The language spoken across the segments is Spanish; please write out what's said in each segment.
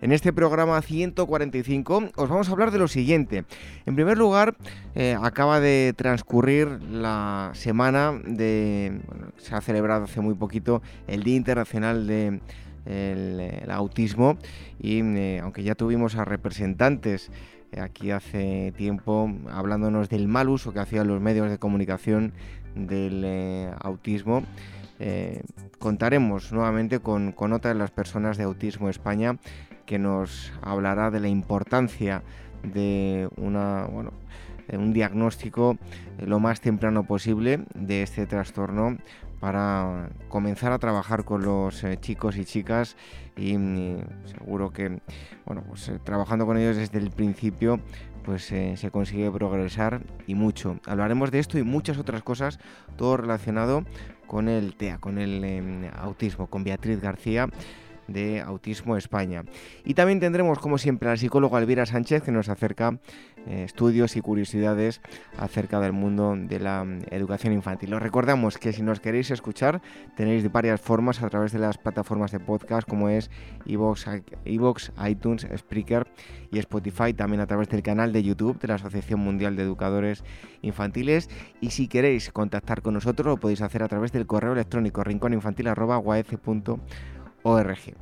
En este programa 145 os vamos a hablar de lo siguiente. En primer lugar, eh, acaba de transcurrir la semana de... se ha celebrado hace muy poquito el Día Internacional de el, autismo y eh, aunque ya tuvimos a representantes eh, aquí hace tiempo hablándonos del mal uso que hacían los medios de comunicación del autismo, contaremos nuevamente con, con, otra de las personas de Autismo España que nos hablará de la importancia de una, bueno, un diagnóstico lo más temprano posible de este trastorno para comenzar a trabajar con los eh, chicos y chicas y, mm, seguro que bueno pues eh, trabajando con ellos desde el principio pues eh, se consigue progresar y mucho. Hablaremos de esto y muchas otras cosas, todo relacionado con el TEA, con el em, autismo, con Beatriz García de Autismo España. Y también tendremos, como siempre, al psicólogo Elvira Sánchez, que nos acerca eh, estudios y curiosidades acerca del mundo de la mm, educación infantil. Os recordamos que si nos queréis escuchar, tenéis varias formas a través de las plataformas de podcast, como es Evox, iTunes, Spreaker y Spotify, también a través del canal de YouTube de la Asociación Mundial de Educadores Infantiles. Y si queréis contactar con nosotros, lo podéis hacer a través del correo electrónico rincóninfantil.org ORG.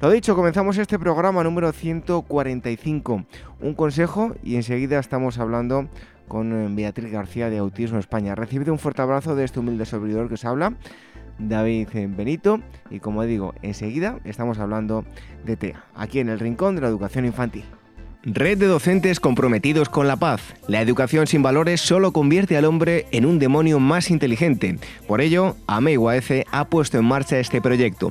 Lo dicho, comenzamos este programa número 145. Un consejo y enseguida estamos hablando con eh, Beatriz García de Autismo España. Recibido un fuerte abrazo de este humilde servidor que os habla, David Benito. Y como digo, enseguida estamos hablando de TEA, aquí en el Rincón de la Educación Infantil. Red de docentes comprometidos con la paz. La educación sin valores solo convierte al hombre en un demonio más inteligente. Por ello, AMEIUAF ha puesto en marcha este proyecto.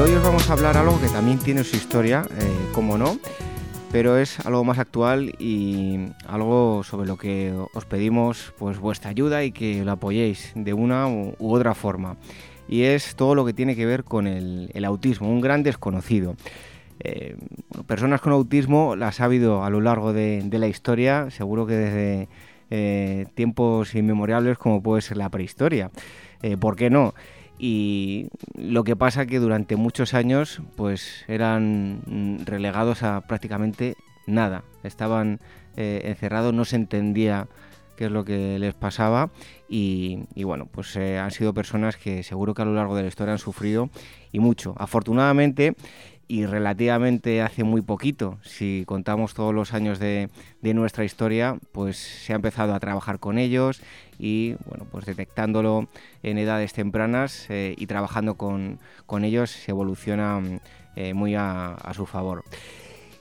Hoy os vamos a hablar algo que también tiene su historia, eh, como no, pero es algo más actual y algo sobre lo que os pedimos pues vuestra ayuda y que lo apoyéis de una u, otra forma. Y es todo lo que tiene que ver con el, autismo, un gran desconocido. Eh, personas con autismo las ha habido a lo largo de, la historia, seguro que desde eh, tiempos inmemorables como puede ser la prehistoria. ¿Por qué no? Y lo que pasa que durante muchos años pues eran relegados a prácticamente nada, estaban eh, encerrados, no se entendía qué es lo que les pasaba y, bueno, pues eh, han sido personas que seguro que a lo largo de la historia han sufrido y mucho. Afortunadamente y relativamente hace muy poquito, si contamos todos los años de, nuestra historia, pues se ha empezado a trabajar con ellos y bueno, pues detectándolo en edades tempranas eh, y trabajando con, ellos se evoluciona eh, muy a, su favor.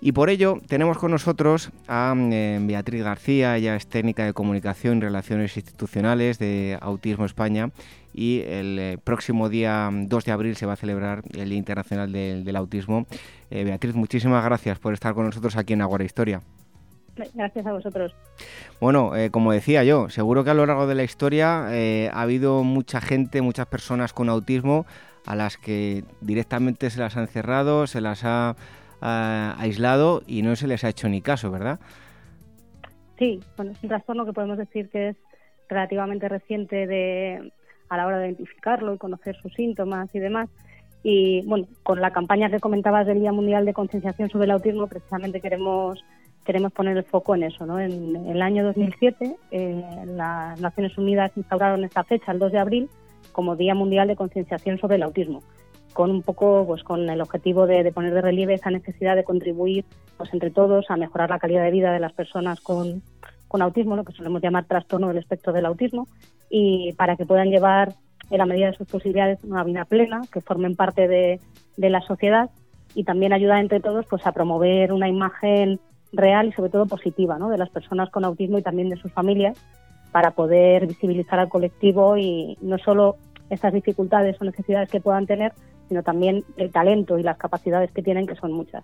Y por ello tenemos con nosotros a eh, Beatriz García, ella es técnica de comunicación y relaciones institucionales de Autismo España y el eh, próximo día 2 de abril se va a celebrar el Día Internacional del, Autismo. Eh, Beatriz, muchísimas gracias por estar con nosotros aquí en Agora Historia. Gracias a vosotros. Bueno, eh, como decía yo, seguro que a lo largo de la historia ha habido mucha gente, muchas personas con autismo a las que directamente se las han cerrado, se las ha aislado y no se les ha hecho ni caso, ¿verdad? Sí, bueno, es un trastorno que podemos decir que es relativamente reciente de, a la hora de identificarlo y conocer sus síntomas y demás. Y bueno, con la campaña que comentabas del Día Mundial de Concienciación sobre el Autismo, precisamente queremos queremos poner el foco en eso. ¿no? En, el año 2007, eh, las Naciones Unidas instauraron esta fecha, el 2 de abril, como Día Mundial de Concienciación sobre el Autismo, con un poco, pues, con el objetivo de, poner de relieve esa necesidad de contribuir, pues, entre todos, a mejorar la calidad de vida de las personas con, con autismo, lo que solemos llamar trastorno del espectro del autismo, y para que puedan llevar en la medida de sus posibilidades una vida plena, que formen parte de, la sociedad y también ayudar entre todos pues a promover una imagen real y sobre todo positiva ¿no? de las personas con autismo y también de sus familias para poder visibilizar al colectivo y no solo estas dificultades o necesidades que puedan tener, sino también el talento y las capacidades que tienen, que son muchas.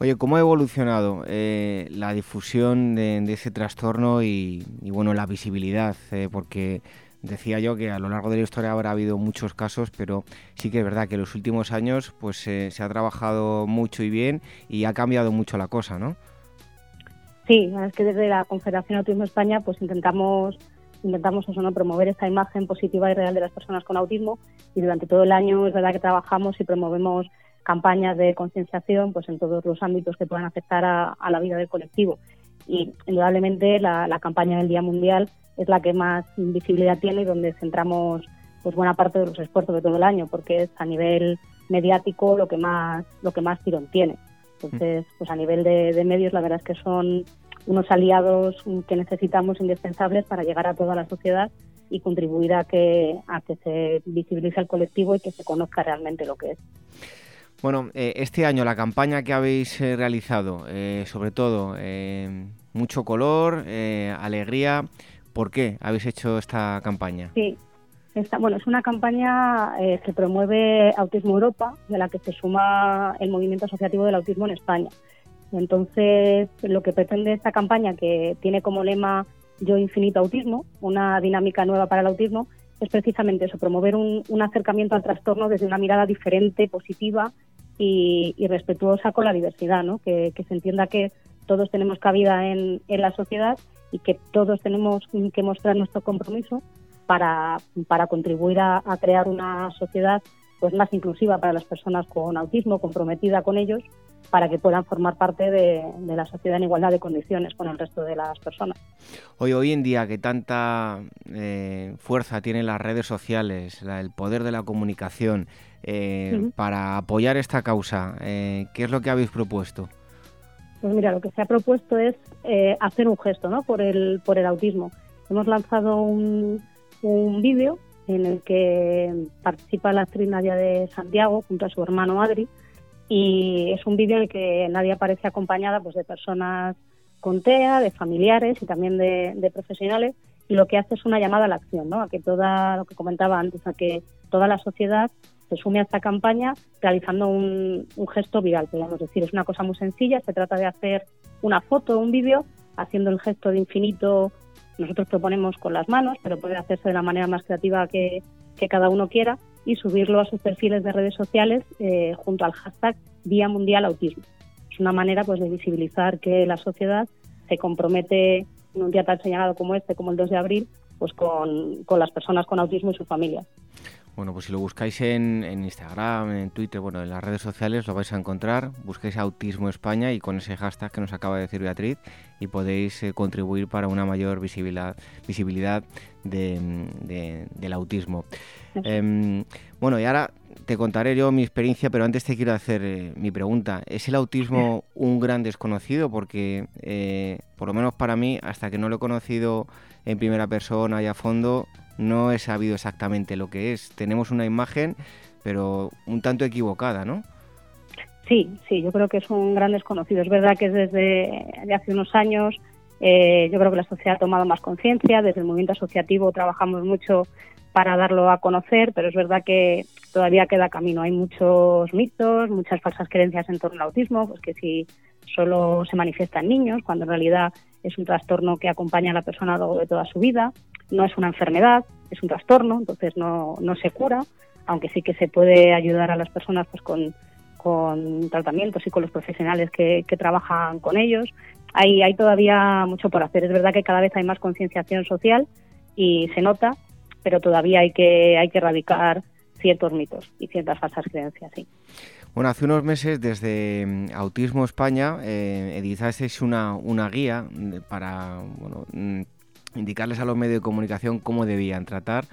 Oye, ¿cómo ha evolucionado eh, la difusión de, ese trastorno y, bueno, la visibilidad? Eh, porque decía yo que a lo largo de la historia habrá habido muchos casos, pero sí que es verdad que en los últimos años pues eh, se ha trabajado mucho y bien y ha cambiado mucho la cosa, ¿no? Sí, es que desde la Confederación Autismo España pues intentamos intentamos eso, ¿no? promover esta imagen positiva y real de las personas con autismo y durante todo el año es verdad que trabajamos y promovemos campañas de concienciación pues en todos los ámbitos que puedan afectar a, la vida del colectivo y indudablemente la, campaña del Día Mundial es la que más visibilidad tiene y donde centramos pues buena parte de los esfuerzos de todo el año porque es a nivel mediático lo que más lo que más tirón tiene entonces, pues a nivel de, medios, la verdad es que son unos aliados que necesitamos indispensables para llegar a toda la sociedad y contribuir a que, a que se visibilice el colectivo y que se conozca realmente lo que es. Bueno, eh, este año la campaña que habéis eh, realizado, eh, sobre todo, mucho color, alegría. ¿Por qué habéis hecho esta campaña? Sí, bueno, es una campaña eh, que promueve Autismo Europa, de la que se suma el movimiento asociativo del autismo en España. Entonces, lo que pretende esta campaña, que tiene como lema Yo Infinito Autismo, una dinámica nueva para el autismo, es precisamente eso, promover un, acercamiento al trastorno desde una mirada diferente, positiva y, respetuosa con la diversidad, ¿no? que, se entienda que todos tenemos cabida en la sociedad y que todos tenemos que mostrar nuestro compromiso para, para contribuir a, crear una sociedad pues más inclusiva para las personas con autismo, comprometida con ellos, para que puedan formar parte de, la sociedad en igualdad de condiciones con el resto de las personas. Hoy, hoy en día que tanta eh, fuerza tienen las redes sociales, el poder de la comunicación, eh, para apoyar esta causa, eh, ¿qué es lo que habéis propuesto? Pues mira, lo que se ha propuesto es hacer un gesto ¿no? por, el, por el autismo. Hemos lanzado un, un vídeo en el que participa la actriz Nadia de Santiago junto a su hermano Adri y es un vídeo en el que Nadia aparece acompañada pues de personas con TEA, de familiares y también de, profesionales y lo que hace es una llamada a la acción, ¿no? a que toda lo que comentaba antes, a que toda la sociedad se sume a esta campaña realizando un, gesto viral, podríamos decir. Es una cosa muy sencilla, se trata de hacer una foto o un vídeo haciendo el gesto de infinito nosotros proponemos con las manos, pero puede hacerse de la manera más creativa que, cada uno quiera y subirlo a sus perfiles de redes sociales eh, junto al hashtag Día Mundial Autismo. Es una manera pues, de visibilizar que la sociedad se compromete en un día tan señalado como este, como el 2 de abril, pues con las personas con autismo y sus familias. Bueno, pues si lo buscáis en, Instagram, en Twitter, bueno, en las redes sociales lo vais a encontrar. Busquéis Autismo España y con ese hashtag que nos acaba de decir Beatriz y podéis eh, contribuir para una mayor visibilidad, visibilidad del autismo. Em, bueno, y ahora te contaré yo mi experiencia, pero antes te quiero hacer eh, mi pregunta. ¿Es el autismo un gran desconocido? Porque, eh, por lo menos para mí, hasta que no lo he conocido en primera persona y a fondo, no he sabido exactamente lo que es. Tenemos una imagen, pero un tanto equivocada, ¿no? Sí, sí, yo creo que es un gran desconocido. Es verdad que desde hace unos años eh, yo creo que la sociedad ha tomado más conciencia. Desde el movimiento asociativo trabajamos mucho para darlo a conocer, pero es verdad que todavía queda camino. Hay muchos mitos, muchas falsas creencias en torno al autismo, pues que si solo se manifiesta en niños, cuando en realidad es un trastorno que acompaña a la persona a de toda su vida no es una enfermedad, es un trastorno, entonces no, no se cura, aunque sí que se puede ayudar a las personas pues con, con tratamientos y con los profesionales que, que trabajan con ellos. Hay, hay todavía mucho por hacer. Es verdad que cada vez hay más concienciación social y se nota, pero todavía hay que, hay que erradicar ciertos mitos y ciertas falsas creencias, sí. Bueno, hace unos meses desde mm, Autismo España eh, editasteis una, una guía para bueno, mm, indicarles a los medios de comunicación cómo debían tratar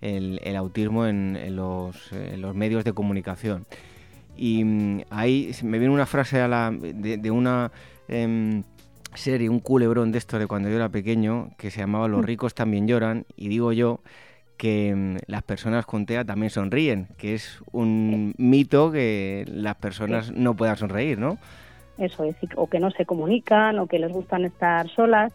el, autismo en, los, medios de comunicación. Y mm, ahí me viene una frase a la, de, una em, serie, un culebrón de esto de cuando yo era pequeño, que se llamaba Los ricos también lloran, y digo yo que mm, las personas con TEA también sonríen, que es un mito que las personas no puedan sonreír, ¿no? Eso es, o que no se comunican, o que les gustan estar solas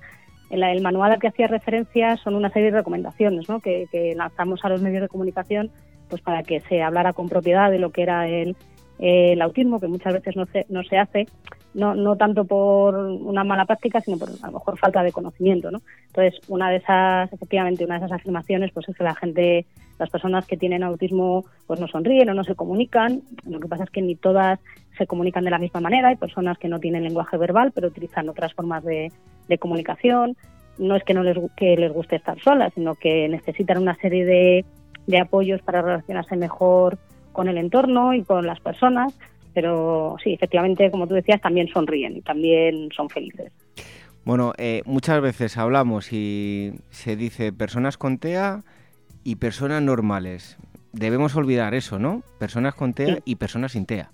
el, manual al que hacía referencia son una serie de recomendaciones ¿no? que, lanzamos a los medios de comunicación pues para que se hablara con propiedad de lo que era el, el autismo, que muchas veces no se, no se hace, no, no tanto por una mala práctica, sino por a lo mejor falta de conocimiento. ¿no? Entonces, una de esas, efectivamente, una de esas afirmaciones pues es que la gente, las personas que tienen autismo, pues no sonríen o no se comunican. Lo que pasa es que ni todas se comunican de la misma manera. Hay personas que no tienen lenguaje verbal, pero utilizan otras formas de, de comunicación. No es que no les, que les guste estar solas, sino que necesitan una serie de, de apoyos para relacionarse mejor con el entorno y con las personas. Pero sí, efectivamente, como tú decías, también sonríen y también son felices. Bueno, eh, muchas veces hablamos y se dice personas con TEA y personas normales. Debemos olvidar eso, ¿no? Personas con TEA y personas sin TEA.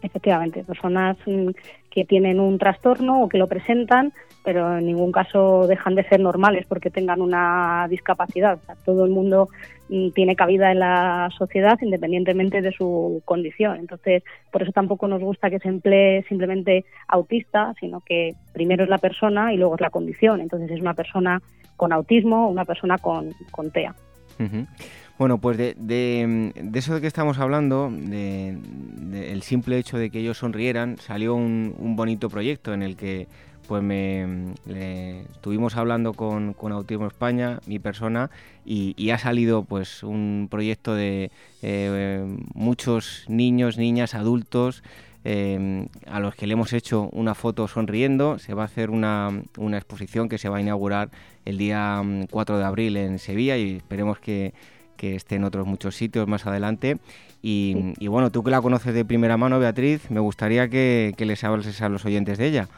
Efectivamente, personas mm, que tienen un trastorno o que lo presentan, pero en ningún caso dejan de ser normales porque tengan una discapacidad. todo el mundo tiene cabida en la sociedad independientemente de su condición. Entonces, por eso tampoco nos gusta que se emplee simplemente autista, sino que primero es la persona y luego es la condición. Entonces, es una persona con autismo o una persona con, con TEA. Bueno, pues de, de, eso de que estamos hablando, del de, simple hecho de que ellos sonrieran, salió un, bonito proyecto en el que pues me estuvimos hablando con, con, Autismo España, mi persona, y, ha salido pues un proyecto de eh, muchos niños, niñas, adultos eh, a los que le hemos hecho una foto sonriendo. Se va a hacer una, una exposición que se va a inaugurar el día 4 mm, de abril en Sevilla y esperemos que que esté en otros muchos sitios más adelante. Y, bueno, tú que la conoces de primera mano, Beatriz, me gustaría que, les hables a los oyentes de ella.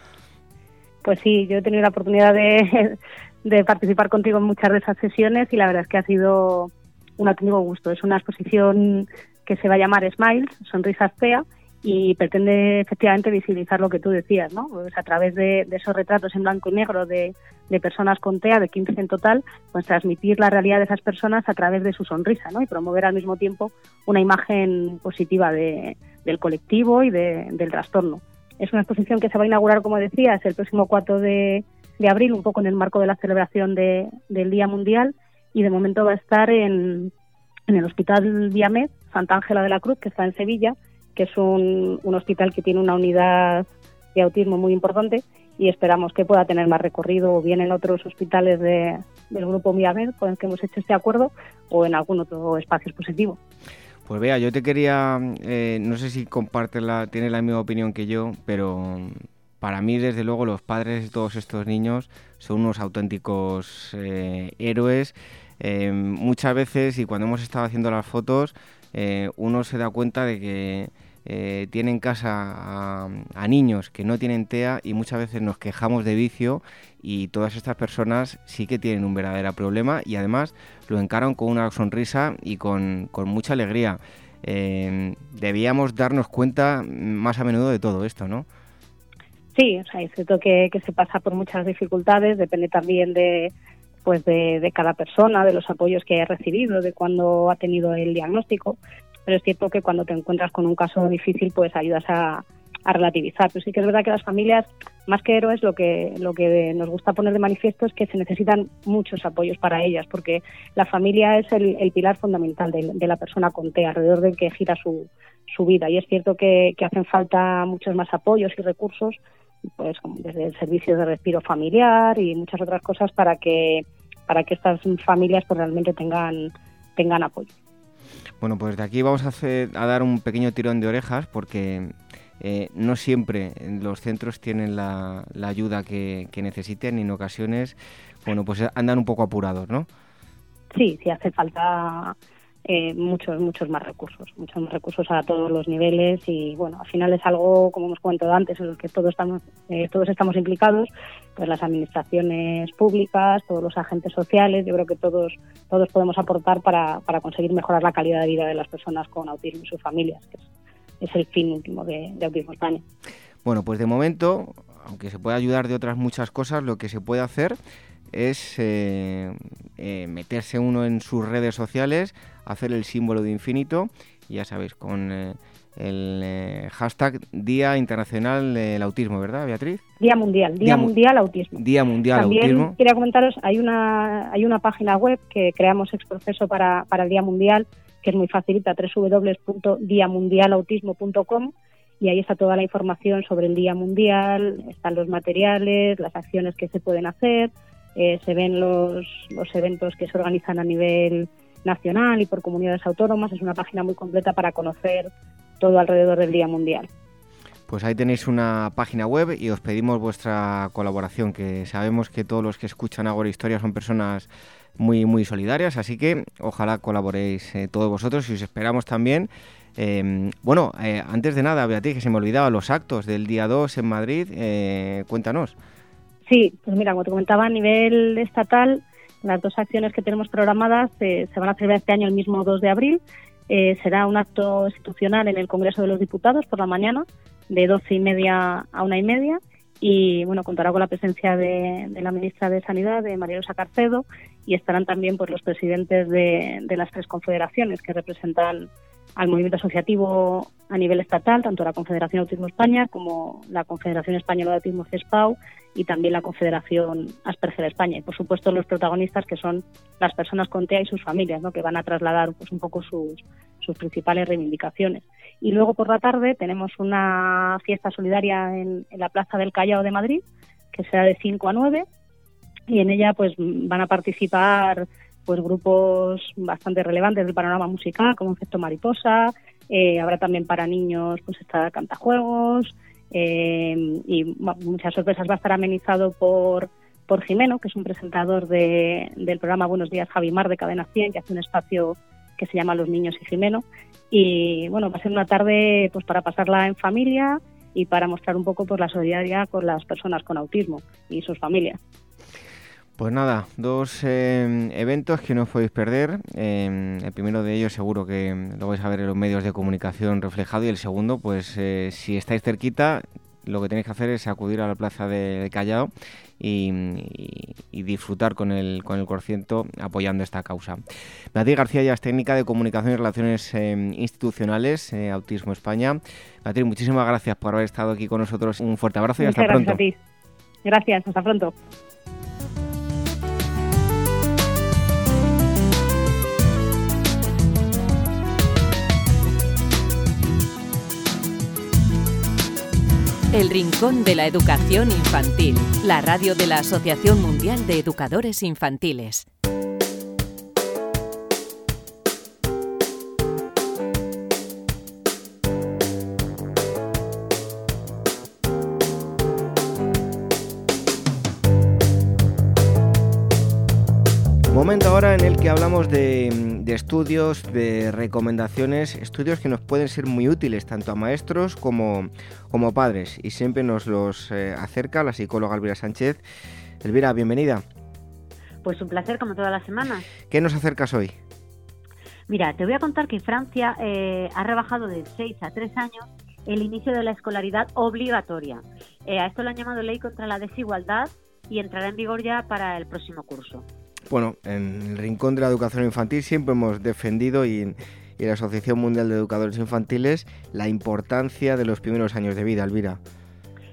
Pues sí, yo he tenido la oportunidad de, participar contigo en muchas de esas sesiones y la verdad es que ha sido un auténtico gusto. Es una exposición que se va a llamar Smiles, Sonrisas PEA, y pretende efectivamente visibilizar lo que tú decías, ¿no? Pues a través de, esos retratos en blanco y negro de, personas con TEA, de 15 en total, pues transmitir la realidad de esas personas a través de su sonrisa, ¿no? Y promover al mismo tiempo una imagen positiva de, del colectivo y del trastorno. Es una exposición que se va a inaugurar, como decías, el próximo 4 de, abril, un poco en el marco de la celebración del Día Mundial, y de momento va a estar en, en el Hospital Viamed, Santa Ángela de la Cruz, que está en Sevilla, que es un, hospital que tiene una unidad de autismo muy importante y esperamos que pueda tener más recorrido o bien en otros hospitales de, del grupo Miamed con el que hemos hecho este acuerdo o en algún otro espacio expositivo. Pues vea, yo te quería, eh, no sé si comparte la, tiene la misma opinión que yo, pero para mí desde luego los padres de todos estos niños son unos auténticos eh, héroes. Eh, muchas veces y cuando hemos estado haciendo las fotos, uno se da cuenta de que eh, tiene en casa a, niños que no tienen TEA y muchas veces nos quejamos de vicio y todas estas personas sí que tienen un verdadero problema y además lo encaran con una sonrisa y con, mucha alegría. Eh, debíamos darnos cuenta más a menudo de todo esto, ¿no? Sí, o sea, es cierto que, se pasa por muchas dificultades, depende también de, pues de, de, cada persona, de los apoyos que haya recibido, de cuando ha tenido el diagnóstico pero es cierto que cuando te encuentras con un caso difícil, pues ayudas a, relativizar. Pero sí que es verdad que las familias, más que héroes, lo que, lo que nos gusta poner de manifiesto es que se necesitan muchos apoyos para ellas, porque la familia es el, pilar fundamental de, la persona con TEA, alrededor del que gira su, su vida. Y es cierto que, hacen falta muchos más apoyos y recursos, pues desde el servicio de respiro familiar y muchas otras cosas para que, para que estas familias pues, realmente tengan, tengan apoyo. Bueno, pues de aquí vamos a, hacer, a dar un pequeño tirón de orejas porque eh, no siempre los centros tienen la, ayuda que, necesiten y en ocasiones, bueno, pues andan un poco apurados, ¿no? sí, sí hace falta eh, muchos, muchos más recursos, muchos más recursos a todos los niveles y bueno, al final es algo, como hemos comentado antes, en el que todos estamos, eh, todos estamos implicados, pues las administraciones públicas, todos los agentes sociales, yo creo que todos, todos podemos aportar para, para conseguir mejorar la calidad de vida de las personas con autismo y sus familias, que es, el fin último de, de Autismo España. Bueno, pues de momento, aunque se puede ayudar de otras muchas cosas, lo que se puede hacer es eh, eh, meterse uno en sus redes sociales, hacer el símbolo de infinito, ya sabéis, con eh, el hashtag Día Internacional del Autismo, ¿verdad, Beatriz? Día Mundial, Día, Mundial Autismo. Día Mundial También Autismo. quería comentaros, hay una, hay una página web que creamos ex proceso para, para el Día Mundial, que es muy facilita, www.diamundialautismo.com y ahí está toda la información sobre el Día Mundial, están los materiales, las acciones que se pueden hacer, eh, se ven los, los eventos que se organizan a nivel nacional y por comunidades autónomas. Es una página muy completa para conocer todo alrededor del Día Mundial. Pues ahí tenéis una página web y os pedimos vuestra colaboración, que sabemos que todos los que escuchan Agora Historia son personas muy, muy solidarias, así que ojalá colaboréis eh, todos vosotros y os esperamos también. Eh, bueno, eh, antes de nada, Beatriz, que se me olvidaba los actos del día 2 en Madrid, eh, cuéntanos. Sí, pues mira, como te comentaba, a nivel estatal, las dos acciones que tenemos programadas se van a celebrar este año el mismo 2 de abril. Eh, será un acto institucional en el Congreso de los Diputados por la mañana, de 12 y media a una y media. Y bueno, contará con la presencia de, de la ministra de Sanidad, de María Rosa Carcedo, y estarán también pues, los presidentes de, de las tres confederaciones que representan al movimiento asociativo a nivel estatal, tanto la Confederación Autismo España como la Confederación Española de Autismo CESPAU y también la Confederación Asperger España. Y por supuesto los protagonistas que son las personas con TEA y sus familias, ¿no? que van a trasladar pues, un poco sus, sus principales reivindicaciones. Y luego por la tarde tenemos una fiesta solidaria en, la Plaza del Callao de Madrid, que será de 5 a 9, y en ella pues van a participar pues grupos bastante relevantes del panorama musical, como Efecto Mariposa, eh, habrá también para niños, pues está Cantajuegos, eh, y muchas sorpresas va a estar amenizado por, por Jimeno, que es un presentador de, del programa Buenos Días Javimar de Cadena 100, que hace un espacio que se llama Los Niños y Jimeno. Y bueno, va a ser una tarde pues para pasarla en familia y para mostrar un poco pues, la solidaridad con las personas con autismo y sus familias. Pues nada, dos eh, eventos que no os podéis perder. Eh, el primero de ellos seguro que lo vais a ver en los medios de comunicación reflejado y el segundo, pues eh, si estáis cerquita, lo que tenéis que hacer es acudir a la plaza de Callao y, y, y, disfrutar con el, con el corciento apoyando esta causa. Beatriz García ya es técnica de comunicación y relaciones institucionales, Autismo España. Beatriz, muchísimas gracias por haber estado aquí con nosotros. Un fuerte abrazo y Muchas hasta gracias pronto. A ti. Gracias, hasta pronto. El Rincón de la Educación Infantil, la radio de la Asociación Mundial de Educadores Infantiles. Momento ahora en el que hablamos de, de, estudios, de recomendaciones, estudios que nos pueden ser muy útiles tanto a maestros como, como padres y siempre nos los eh, acerca la psicóloga Elvira Sánchez. Elvira, bienvenida. Pues un placer como todas las semanas. ¿Qué nos acercas hoy? Mira, te voy a contar que Francia eh, ha rebajado de 6 a 3 años el inicio de la escolaridad obligatoria. Eh, a esto lo han llamado Ley contra la Desigualdad y entrará en vigor ya para el próximo curso. Bueno, en el Rincón de la Educación Infantil siempre hemos defendido y la Asociación Mundial de Educadores Infantiles la importancia de los primeros años de vida, Elvira.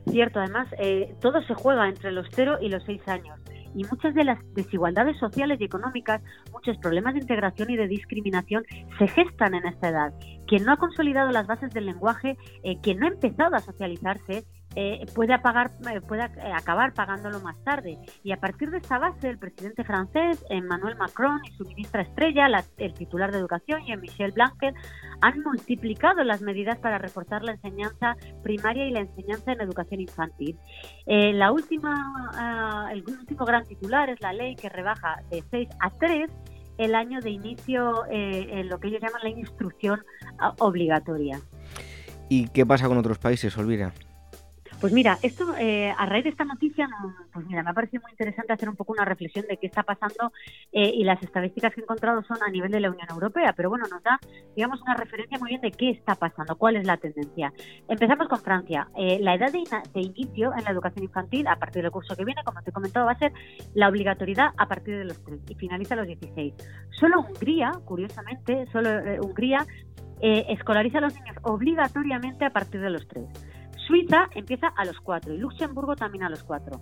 Cierto, además, eh, todo se juega entre los 0 y los 6 años y muchas de las desigualdades sociales y económicas, muchos problemas de integración y de discriminación se gestan en esta edad. Quien no ha consolidado las bases del lenguaje, eh, quien no ha empezado a socializarse, eh, puede, apagar, eh, puede acabar pagándolo más tarde. Y a partir de esta base, el presidente francés, Emmanuel Macron, y su ministra estrella, la, el titular de Educación, Jean-Michel Blanquer, han multiplicado las medidas para reforzar la enseñanza primaria y la enseñanza en educación infantil. Eh, la última, uh, el último gran titular es la ley que rebaja de 6 a 3 el año de inicio eh, en lo que ellos llaman la instrucción ah, obligatoria. ¿Y qué pasa con otros países, Olvira? Pues mira, esto eh, a raíz de esta noticia, pues mira, me ha parecido muy interesante hacer un poco una reflexión de qué está pasando eh, y las estadísticas que he encontrado son a nivel de la Unión Europea, pero bueno, nos da, digamos, una referencia muy bien de qué está pasando, cuál es la tendencia. Empezamos con Francia. Eh, la edad de, de, inicio en la educación infantil, a partir del curso que viene, como te he comentado, va a ser la obligatoriedad a partir de los 3 y finaliza a los 16. Solo Hungría, curiosamente, solo Hungría escolariza a los niños obligatoriamente a partir de los 3. Suiza empieza a los 4 y Luxemburgo también a los 4.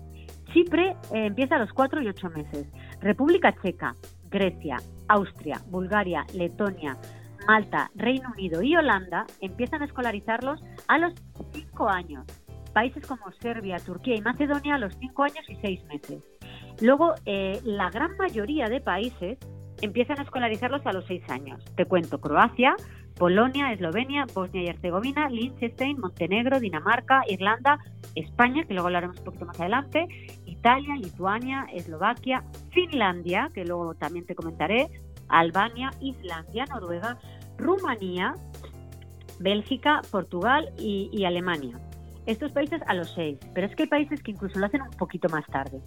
Chipre eh, empieza a los 4 y 8 meses. República Checa, Grecia, Austria, Bulgaria, Letonia, Malta, Reino Unido y Holanda empiezan a escolarizarlos a los 5 años. Países como Serbia, Turquía y Macedonia a los 5 años y 6 meses. Luego, eh, la gran mayoría de países empiezan a escolarizarlos a los 6 años. Te cuento, Croacia, Polonia, Eslovenia, Bosnia y Herzegovina, Liechtenstein, Montenegro, Dinamarca, Irlanda, España, que luego hablaremos un poquito más adelante, Italia, Lituania, Eslovaquia, Finlandia, que luego también te comentaré, Albania, Islandia, Noruega, Rumanía, Bélgica, Portugal y, y Alemania. Estos países a los seis, pero es que hay países que incluso lo hacen un poquito más tarde.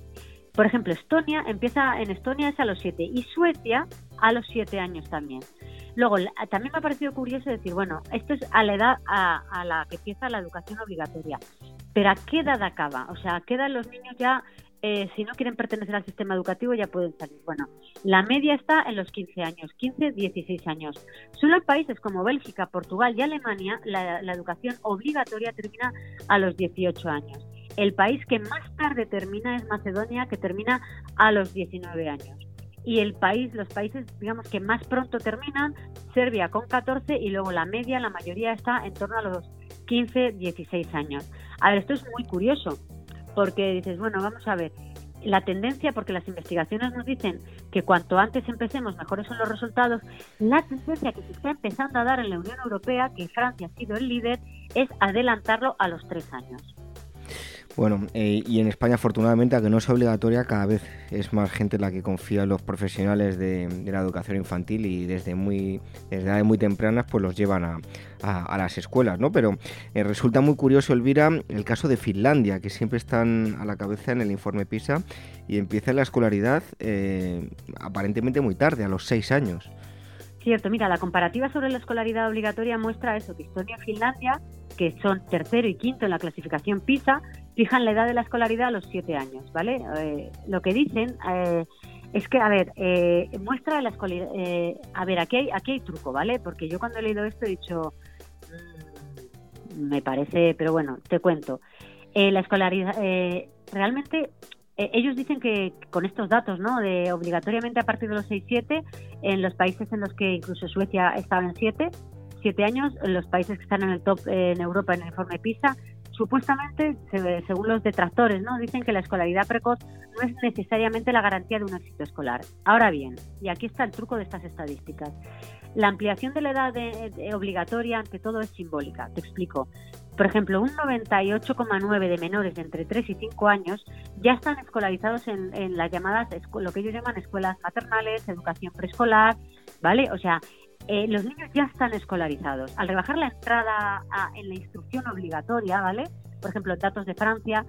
Por ejemplo, Estonia empieza en Estonia es a los siete y Suecia a los siete años también. Luego, también me ha parecido curioso decir, bueno, esto es a la edad a, la que empieza la educación obligatoria, pero ¿a qué edad acaba? O sea, ¿a qué edad los niños ya, eh, si no quieren pertenecer al sistema educativo, ya pueden salir? Bueno, la media está en los 15 años, 15, 16 años. Solo en países como Bélgica, Portugal y Alemania, la, la educación obligatoria termina a los 18 años. El país que más tarde termina es Macedonia, que termina a los 19 años y el país, los países, digamos, que más pronto terminan, Serbia con 14 y luego la media, la mayoría está en torno a los 15, 16 años. A ver, esto es muy curioso, porque dices, bueno, vamos a ver, la tendencia, porque las investigaciones nos dicen que cuanto antes empecemos, mejores son los resultados, la tendencia que se está empezando a dar en la Unión Europea, que Francia ha sido el líder, es adelantarlo a los tres años. Bueno, eh, y en España afortunadamente, aunque no es obligatoria, cada vez es más gente la que confía en los profesionales de, la educación infantil y desde muy desde edades muy tempranas pues los llevan a, las escuelas, ¿no? Pero eh, resulta muy curioso, Elvira, el caso de Finlandia, que siempre están a la cabeza en el informe PISA y empieza la escolaridad eh, aparentemente muy tarde, a los seis años. Cierto, mira, la comparativa sobre la escolaridad obligatoria muestra eso, que Estonia y Finlandia, que son tercero y quinto en la clasificación PISA, fijan la edad de la escolaridad a los siete años, ¿vale? Eh, lo que dicen eh, es que, a ver, eh, muestra la escolaridad... a ver, aquí hay, aquí hay truco, ¿vale? Porque yo cuando he leído esto he dicho, mm, me parece, pero bueno, te cuento. la escolaridad, realmente ellos dicen que con estos datos, ¿no? De obligatoriamente a partir de los 6-7, en los países en los que incluso Suecia estaba en 7, 7 años, en los países que están en el top en Europa en el informe PISA, supuestamente, según los detractores, ¿no? dicen que la escolaridad precoz no es necesariamente la garantía de un éxito escolar. Ahora bien, y aquí está el truco de estas estadísticas, la ampliación de la edad obligatoria ante todo es simbólica. Te explico. Por ejemplo, un 98,9 de menores de entre 3 y 5 años ya están escolarizados en, en las llamadas, lo que ellos llaman escuelas maternales, educación preescolar, ¿vale? O sea, eh, los niños ya están escolarizados. Al rebajar la entrada en la instrucción obligatoria, ¿vale? Por ejemplo, datos de Francia,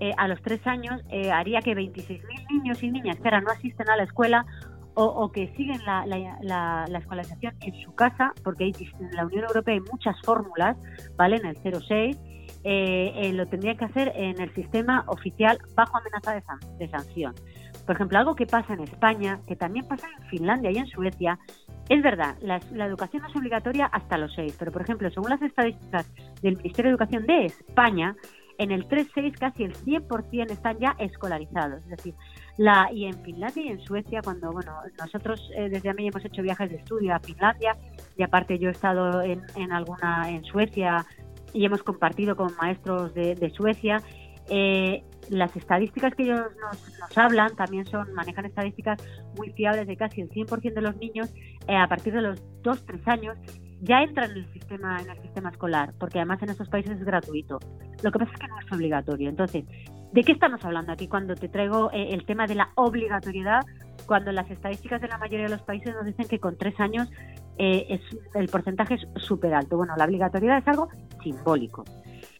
eh, a los tres años eh, haría que 26.000 niños y niñas que ahora no asisten a la escuela o, que siguen la, la, escolarización en su casa, porque en la Unión Europea hay muchas fórmulas, ¿vale? En el 06, lo tendrían que hacer en el sistema oficial bajo amenaza de, de sanción. Por ejemplo, algo que pasa en España, que también pasa en Finlandia y en Suecia, es verdad, la, educación no es obligatoria hasta los seis, pero por ejemplo, según las estadísticas del Ministerio de Educación de España, en el 3-6 casi el 100% están ya escolarizados. Es decir, la, y en Finlandia y en Suecia, cuando, bueno, nosotros eh, desde mí hemos hecho viajes de estudio a Finlandia y aparte yo he estado en, en alguna en Suecia y hemos compartido con maestros de Suecia eh, las estadísticas que ellos nos, hablan también son manejan estadísticas muy fiables de casi el 100% de los niños eh, a partir de los 2-3 años ya entran en el sistema en el sistema escolar, porque además en estos países es gratuito. Lo que pasa es que no es obligatorio. Entonces, ¿de qué estamos hablando aquí cuando te traigo eh, el tema de la obligatoriedad cuando las estadísticas de la mayoría de los países nos dicen que con tres años eh, es, el porcentaje es súper alto. Bueno, la obligatoriedad es algo simbólico.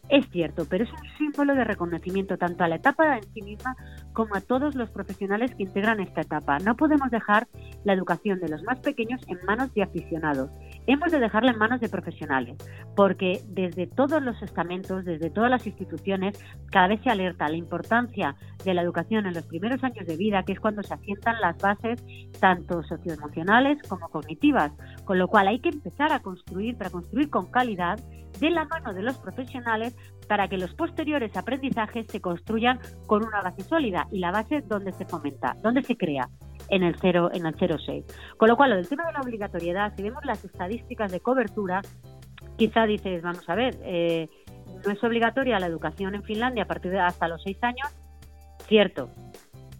Es cierto, pero es un símbolo de reconocimiento tanto a la etapa en sí misma como a todos los profesionales que integran esta etapa. No podemos dejar la educación de los más pequeños en manos de aficionados. Hemos de dejarla en manos de profesionales, porque desde todos los estamentos, desde todas las instituciones, cada vez se alerta la importancia de la educación en los primeros años de vida, que es cuando se asientan las bases tanto socioemocionales como cognitivas. Con lo cual hay que empezar a construir, para construir con calidad, de la mano de los profesionales para que los posteriores aprendizajes se construyan con una base sólida y la base donde se fomenta, donde se crea en el 0 en el 06. Con lo cual, lo del tema de la obligatoriedad, si vemos las estadísticas de cobertura, quizá dices, vamos a ver, eh, no es obligatoria la educación en Finlandia a partir de hasta los 6 años, cierto,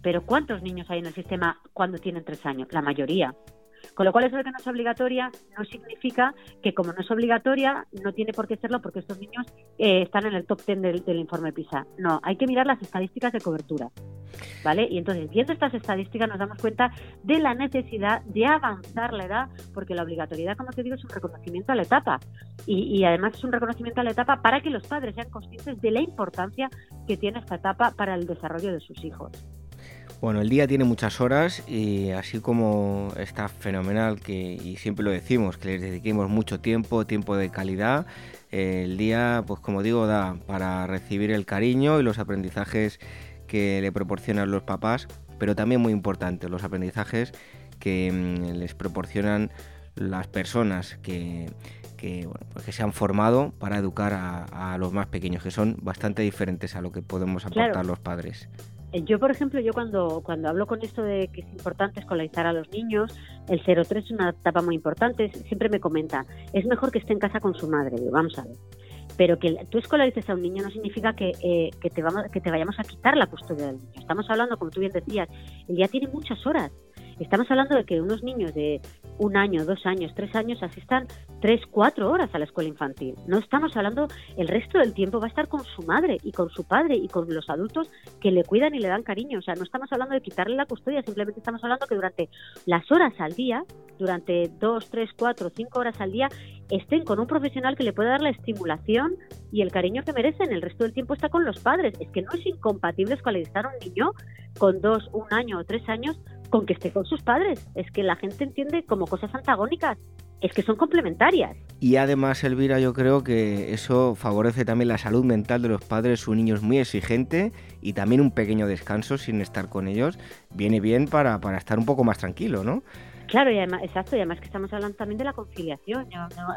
pero ¿cuántos niños hay en el sistema cuando tienen 3 años? La mayoría. Con lo cual, eso de que no es obligatoria no significa que, como no es obligatoria, no tiene por qué serlo porque estos niños eh, están en el top 10 del, informe PISA. No, hay que mirar las estadísticas de cobertura. ¿Vale? Y entonces, viendo estas estadísticas, nos damos cuenta de la necesidad de avanzar la edad, porque la obligatoriedad, como te digo, es un reconocimiento a la etapa. Y, y además es un reconocimiento a la etapa para que los padres sean conscientes de la importancia que tiene esta etapa para el desarrollo de sus hijos. Bueno, el día tiene muchas horas y así como está fenomenal que, y siempre lo decimos, que les dediquemos mucho tiempo, tiempo de calidad, el día, pues como digo, da para recibir el cariño y los aprendizajes que le proporcionan los papás, pero también muy importante, los aprendizajes que mm, les proporcionan las personas que, pues que se han formado para educar a, los más pequeños, que son bastante diferentes a lo que podemos aportar los padres. Eh, yo, por ejemplo, yo cuando, cuando hablo con esto de que es importante escolarizar a los niños, el 03 es una etapa muy importante, siempre me comenta, es mejor que esté en casa con su madre. Digo, vamos a ver. Pero que tú escolarices a un niño no significa que, eh, que, te vamos, que te vayamos a quitar la custodia del niño. Estamos hablando, como tú bien decías, el día tiene muchas horas. Estamos hablando de que unos niños de un año, dos años, tres años asistan tres, cuatro horas a la escuela infantil. No estamos hablando, el resto del tiempo va a estar con su madre y con su padre y con los adultos que le cuidan y le dan cariño. O sea, no estamos hablando de quitarle la custodia, simplemente estamos hablando que durante las horas al día, durante dos, tres, cuatro, cinco horas al día, estén con un profesional que le pueda dar la estimulación y el cariño que merecen. El resto del tiempo está con los padres. Es que no es incompatible escolarizar a un niño con dos, un año o tres años con que esté con sus padres. Es que la gente entiende como cosas antagónicas. Es que son complementarias. Y además, Elvira, yo creo que eso favorece también la salud mental de los padres. Su niño es muy exigente y también un pequeño descanso sin estar con ellos viene bien para, para estar un poco más tranquilo, ¿no? Claro, y además, exacto, y además que estamos hablando también de la conciliación.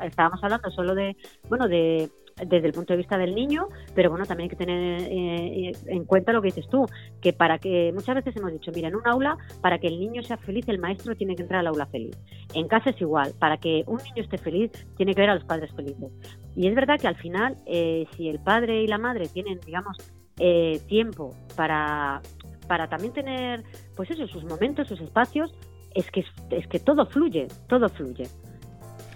estábamos hablando solo de, bueno, de desde el punto de vista del niño, pero bueno, también hay que tener eh, en cuenta lo que dices tú, que para que muchas veces hemos dicho, mira, en un aula, para que el niño sea feliz, el maestro tiene que entrar al aula feliz. En casa es igual, para que un niño esté feliz, tiene que ver a los padres felices. Y es verdad que al final, eh, si el padre y la madre tienen, digamos, eh, tiempo para, para también tener, pues eso, sus momentos, sus espacios, es que, es que todo fluye, todo fluye.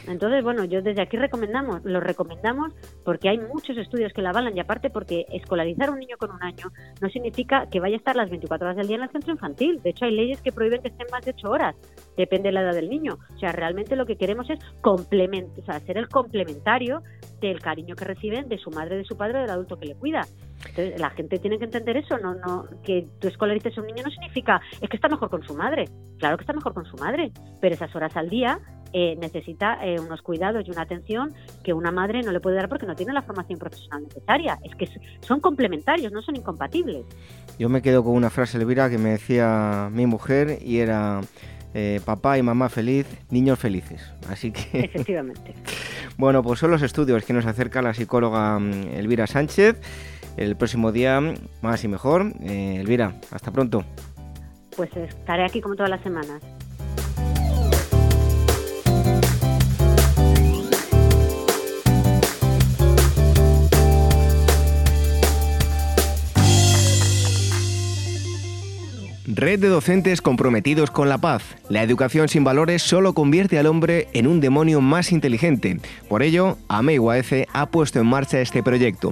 Entonces, bueno, yo desde aquí recomendamos, lo recomendamos porque hay muchos estudios que la avalan y aparte porque escolarizar a un niño con un año no significa que vaya a estar las 24 horas del día en el centro infantil. De hecho, hay leyes que prohíben que estén más de 8 horas, depende de la edad del niño. O sea, realmente lo que queremos es complemento, o sea, ser el complementario del cariño que reciben de su madre, de su padre, del adulto que le cuida. Entonces, la gente tiene que entender eso, no, no, que tú escolarices a un niño no significa es que está mejor con su madre. Claro que está mejor con su madre, pero esas horas al día eh, necesita eh, unos cuidados y una atención que una madre no le puede dar porque no tiene la formación profesional necesaria. Es que son complementarios, no son incompatibles. Yo me quedo con una frase, Elvira, que me decía mi mujer y era... Eh, papá y mamá feliz, niños felices. Así que. Efectivamente. bueno, pues son los estudios que nos acerca la psicóloga mm, Elvira Sánchez. El próximo día, más y mejor. Elvira, hasta pronto. Pues estaré aquí como todas las semanas. Red de docentes comprometidos con la paz. La educación sin valores solo convierte al hombre en un demonio más inteligente. Por ello, AMEIWAECE ha puesto en marcha este proyecto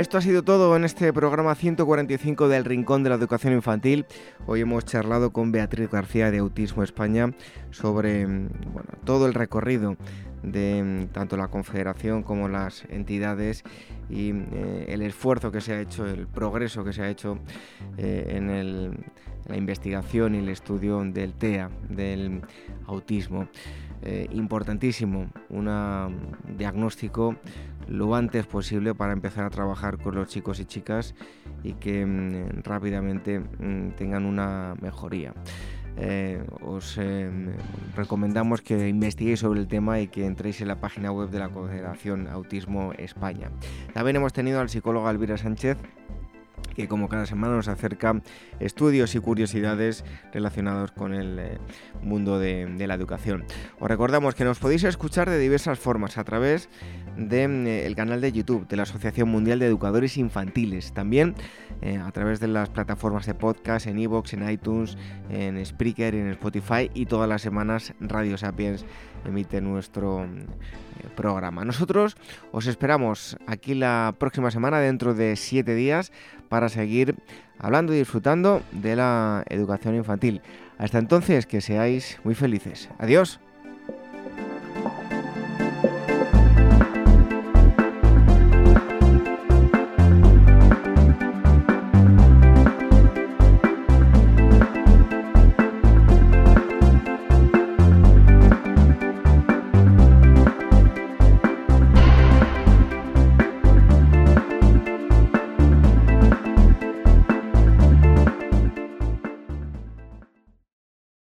Esto ha sido todo en este programa 145 del Rincón de la Educación Infantil. Hoy hemos charlado con Beatriz García de Autismo España sobre mm, todo el recorrido de mm, tanto la Confederación como las entidades y eh, el esfuerzo que se ha hecho, el progreso que se ha hecho eh, en la investigación y el estudio del TEA, del autismo. Eh, importantísimo, un diagnóstico lo antes posible para empezar a trabajar con los chicos y chicas y que mm, rápidamente mm, tengan una mejoría. Eh, os eh, recomendamos que investiguéis sobre el tema y que entréis en la página web de la Confederación Autismo España. También hemos tenido al psicólogo Elvira Sánchez que como cada semana nos acerca estudios y curiosidades relacionados con el eh, mundo de, la educación. Os recordamos que nos podéis escuchar de diversas formas a través del eh, canal de YouTube de la Asociación Mundial de Educadores Infantiles, también eh, a través de las plataformas de podcast en iVoox, en iTunes, en Spreaker, en Spotify y todas las semanas Radio Sapiens emite nuestro programa. Nosotros os esperamos aquí la próxima semana, dentro de siete días, para seguir hablando y disfrutando de la educación infantil. Hasta entonces, que seáis muy felices. Adiós.